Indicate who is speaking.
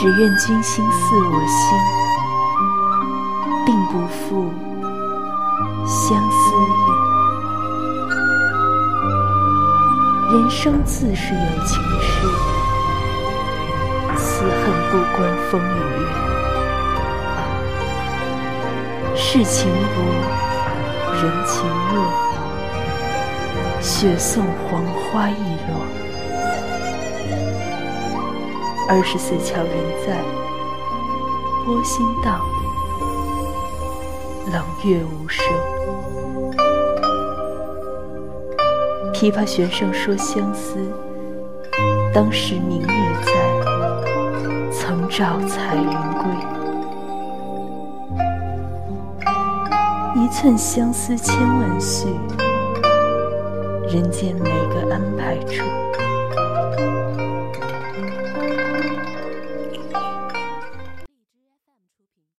Speaker 1: 只愿君心似我心，并不负相思意。人生自是有情痴，此恨不关风与月。世情薄，人情恶，雪送黄花易落。二十四桥人在，波心荡，冷月无声。琵琶弦上说相思，当时明月在，曾照彩云归。一寸相思千万绪，人间每个安排处。